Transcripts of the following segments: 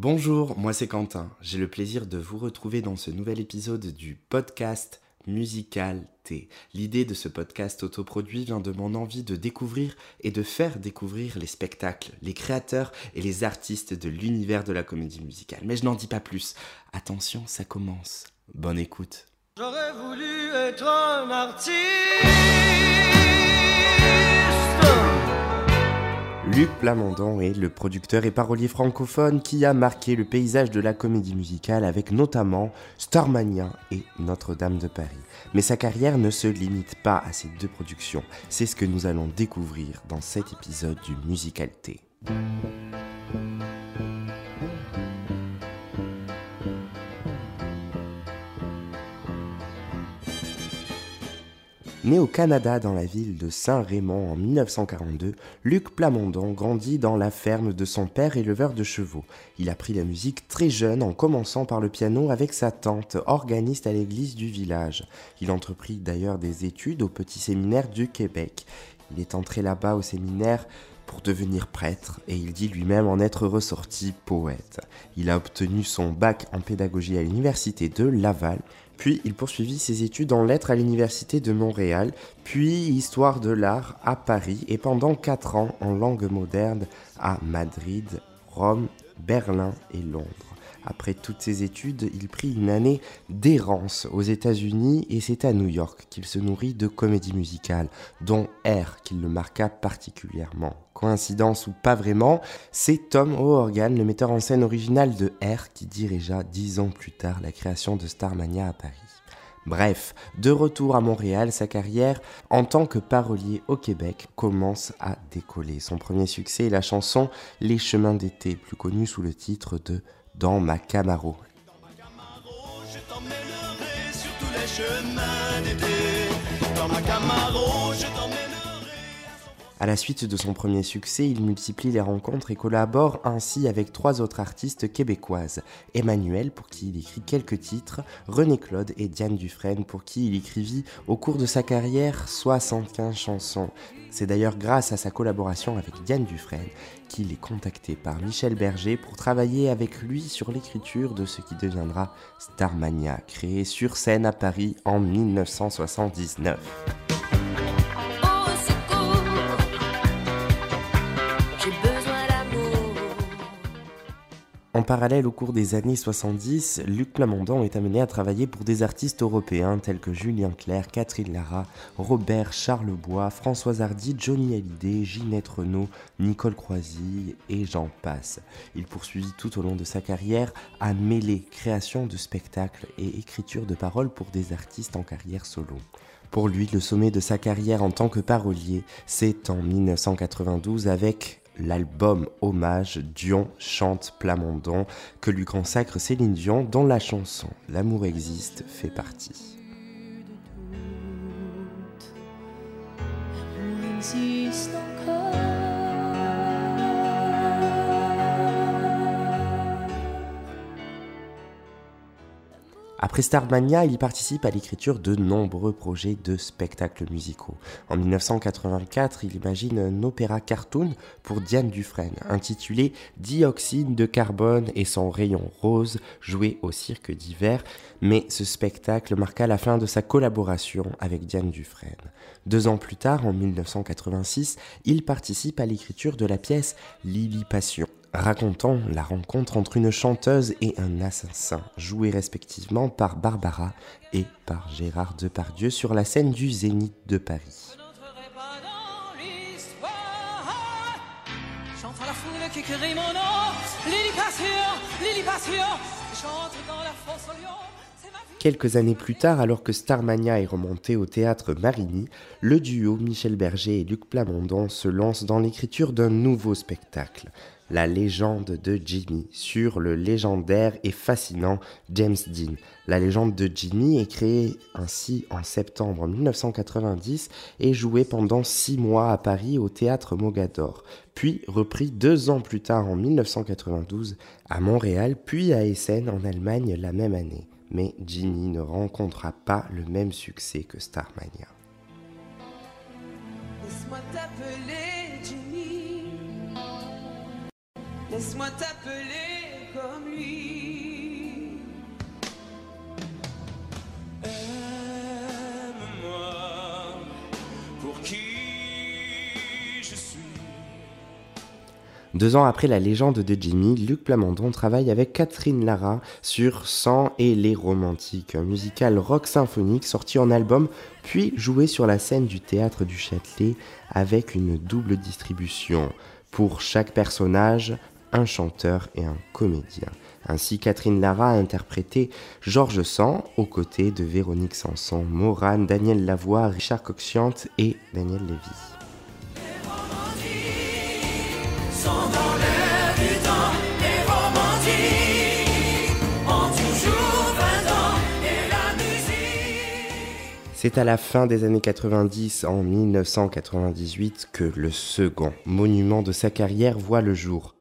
Bonjour, moi c'est Quentin. J'ai le plaisir de vous retrouver dans ce nouvel épisode du podcast Musical T. L'idée de ce podcast autoproduit vient de mon envie de découvrir et de faire découvrir les spectacles, les créateurs et les artistes de l'univers de la comédie musicale. Mais je n'en dis pas plus. Attention, ça commence. Bonne écoute. J'aurais voulu être un artiste. Luc Plamondon est le producteur et parolier francophone qui a marqué le paysage de la comédie musicale avec notamment Starmania et Notre-Dame de Paris. Mais sa carrière ne se limite pas à ces deux productions. C'est ce que nous allons découvrir dans cet épisode du Musicalité. Né au Canada dans la ville de Saint-Raymond en 1942, Luc Plamondon grandit dans la ferme de son père éleveur de chevaux. Il apprit la musique très jeune en commençant par le piano avec sa tante, organiste à l'église du village. Il entreprit d'ailleurs des études au petit séminaire du Québec. Il est entré là-bas au séminaire pour devenir prêtre et il dit lui-même en être ressorti poète. Il a obtenu son bac en pédagogie à l'université de Laval, puis il poursuivit ses études en lettres à l'université de Montréal, puis histoire de l'art à Paris et pendant quatre ans en langue moderne à Madrid, Rome, Berlin et Londres. Après toutes ses études, il prit une année d'errance aux États-Unis et c'est à New York qu'il se nourrit de comédie musicale, dont R qui le marqua particulièrement. Coïncidence ou pas vraiment, c'est Tom O'Organ, le metteur en scène original de R, qui dirigea dix ans plus tard la création de Starmania à Paris. Bref, de retour à Montréal, sa carrière en tant que parolier au Québec commence à décoller. Son premier succès est la chanson Les chemins d'été, plus connue sous le titre de Dans ma Camaro. À la suite de son premier succès, il multiplie les rencontres et collabore ainsi avec trois autres artistes québécoises. Emmanuel, pour qui il écrit quelques titres, René Claude et Diane Dufresne, pour qui il écrivit au cours de sa carrière 75 chansons. C'est d'ailleurs grâce à sa collaboration avec Diane Dufresne qu'il est contacté par Michel Berger pour travailler avec lui sur l'écriture de ce qui deviendra Starmania, créé sur scène à Paris en 1979. En parallèle, au cours des années 70, Luc Plamondon est amené à travailler pour des artistes européens tels que Julien Clerc, Catherine Lara, Robert Charlebois, Françoise Hardy, Johnny Hallyday, Ginette Renault, Nicole Croisy et j'en passe. Il poursuivit tout au long de sa carrière à mêler création de spectacles et écriture de paroles pour des artistes en carrière solo. Pour lui, le sommet de sa carrière en tant que parolier, c'est en 1992 avec l'album hommage Dion chante Plamondon que lui consacre Céline Dion dont la chanson L'amour existe fait partie. Après Starmania, il participe à l'écriture de nombreux projets de spectacles musicaux. En 1984, il imagine un opéra cartoon pour Diane Dufresne, intitulé Dioxyde de carbone et son rayon rose, joué au cirque d'hiver, mais ce spectacle marqua la fin de sa collaboration avec Diane Dufresne. Deux ans plus tard, en 1986, il participe à l'écriture de la pièce Lily Passion racontant la rencontre entre une chanteuse et un assassin, joués respectivement par Barbara et par Gérard Depardieu sur la scène du Zénith de Paris. Quelques années plus tard, alors que Starmania est remonté au théâtre Marigny, le duo Michel Berger et Luc Plamondon se lance dans l'écriture d'un nouveau spectacle, La légende de Jimmy, sur le légendaire et fascinant James Dean. La légende de Jimmy est créée ainsi en septembre 1990 et jouée pendant six mois à Paris au théâtre Mogador, puis repris deux ans plus tard en 1992 à Montréal, puis à Essen en Allemagne la même année mais Ginny ne rencontra pas le même succès que Starmania. Laisse-moi t'appeler comme lui. Aime-moi pour qui je suis. Deux ans après la légende de Jimmy, Luc Plamondon travaille avec Catherine Lara sur Sang et les Romantiques, un musical rock symphonique sorti en album, puis joué sur la scène du théâtre du Châtelet avec une double distribution. Pour chaque personnage, un chanteur et un comédien. Ainsi, Catherine Lara a interprété Georges Sand aux côtés de Véronique Sanson, Morane, Daniel Lavoie, Richard Coxiante et Daniel Lévy. sont dans l'air du temps, les romantiques ont toujours 20 ans et la musique. C'est à la fin des années 90, en 1998, que le second monument de sa carrière voit le jour.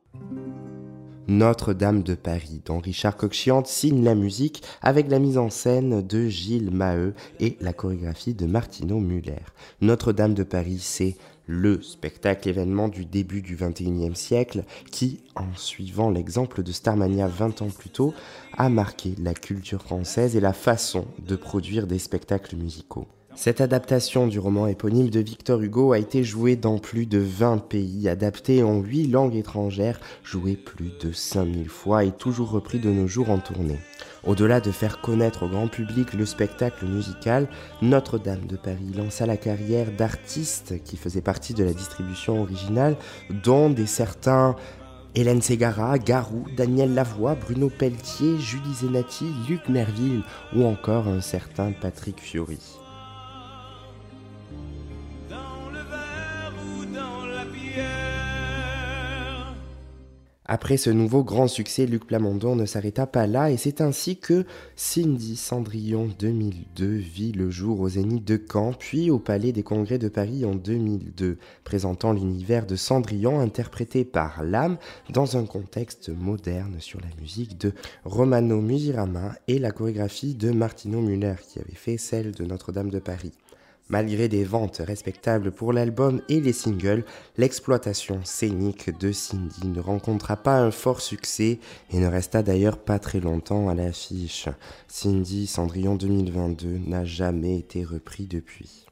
Notre-Dame de Paris, dont Richard Coxiante signe la musique avec la mise en scène de Gilles Maheu et la chorégraphie de Martino Muller. Notre-Dame de Paris, c'est le spectacle événement du début du XXIe siècle qui, en suivant l'exemple de Starmania 20 ans plus tôt, a marqué la culture française et la façon de produire des spectacles musicaux. Cette adaptation du roman éponyme de Victor Hugo a été jouée dans plus de 20 pays, adaptée en 8 langues étrangères, jouée plus de 5000 fois et toujours repris de nos jours en tournée. Au-delà de faire connaître au grand public le spectacle musical, Notre-Dame de Paris lança la carrière d'artistes qui faisaient partie de la distribution originale, dont des certains Hélène Ségara, Garou, Daniel Lavoie, Bruno Pelletier, Julie Zenati, Luc Merville ou encore un certain Patrick Fiori. Après ce nouveau grand succès, Luc Plamondon ne s'arrêta pas là et c'est ainsi que Cindy Cendrillon 2002 vit le jour au Zénith de Caen, puis au Palais des Congrès de Paris en 2002, présentant l'univers de Cendrillon interprété par l'âme dans un contexte moderne sur la musique de Romano Musirama et la chorégraphie de Martino Muller qui avait fait celle de Notre-Dame de Paris. Malgré des ventes respectables pour l'album et les singles, l'exploitation scénique de Cindy ne rencontra pas un fort succès et ne resta d'ailleurs pas très longtemps à l'affiche. Cindy Cendrillon 2022 n'a jamais été repris depuis.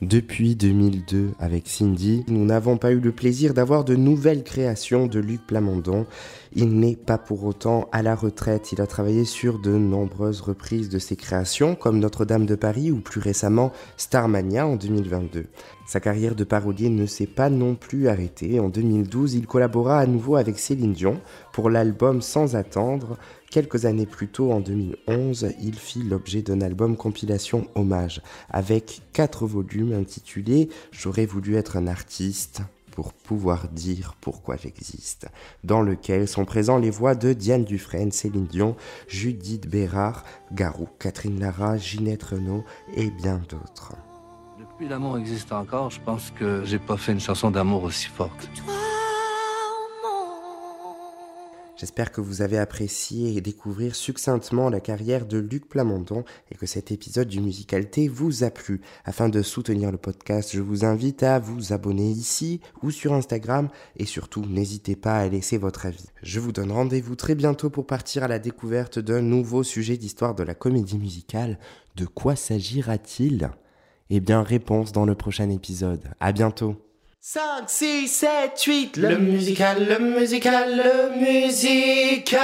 Depuis 2002, avec Cindy, nous n'avons pas eu le plaisir d'avoir de nouvelles créations de Luc Plamondon. Il n'est pas pour autant à la retraite. Il a travaillé sur de nombreuses reprises de ses créations, comme Notre-Dame de Paris ou plus récemment Starmania en 2022. Sa carrière de parolier ne s'est pas non plus arrêtée. En 2012, il collabora à nouveau avec Céline Dion pour l'album Sans attendre. Quelques années plus tôt, en 2011, il fit l'objet d'un album compilation hommage, avec quatre volumes intitulés J'aurais voulu être un artiste pour pouvoir dire pourquoi j'existe, dans lequel sont présents les voix de Diane Dufresne, Céline Dion, Judith Bérard, Garou, Catherine Lara, Ginette Renault et bien d'autres. Depuis l'amour existe encore, je pense que j'ai pas fait une chanson d'amour aussi forte. J'espère que vous avez apprécié et découvrir succinctement la carrière de Luc Plamondon et que cet épisode du Musicalité vous a plu. Afin de soutenir le podcast, je vous invite à vous abonner ici ou sur Instagram et surtout n'hésitez pas à laisser votre avis. Je vous donne rendez-vous très bientôt pour partir à la découverte d'un nouveau sujet d'histoire de la comédie musicale. De quoi s'agira-t-il? Eh bien, réponse dans le prochain épisode. À bientôt 5, 6, 7, 8, le musical, le musical, le musical.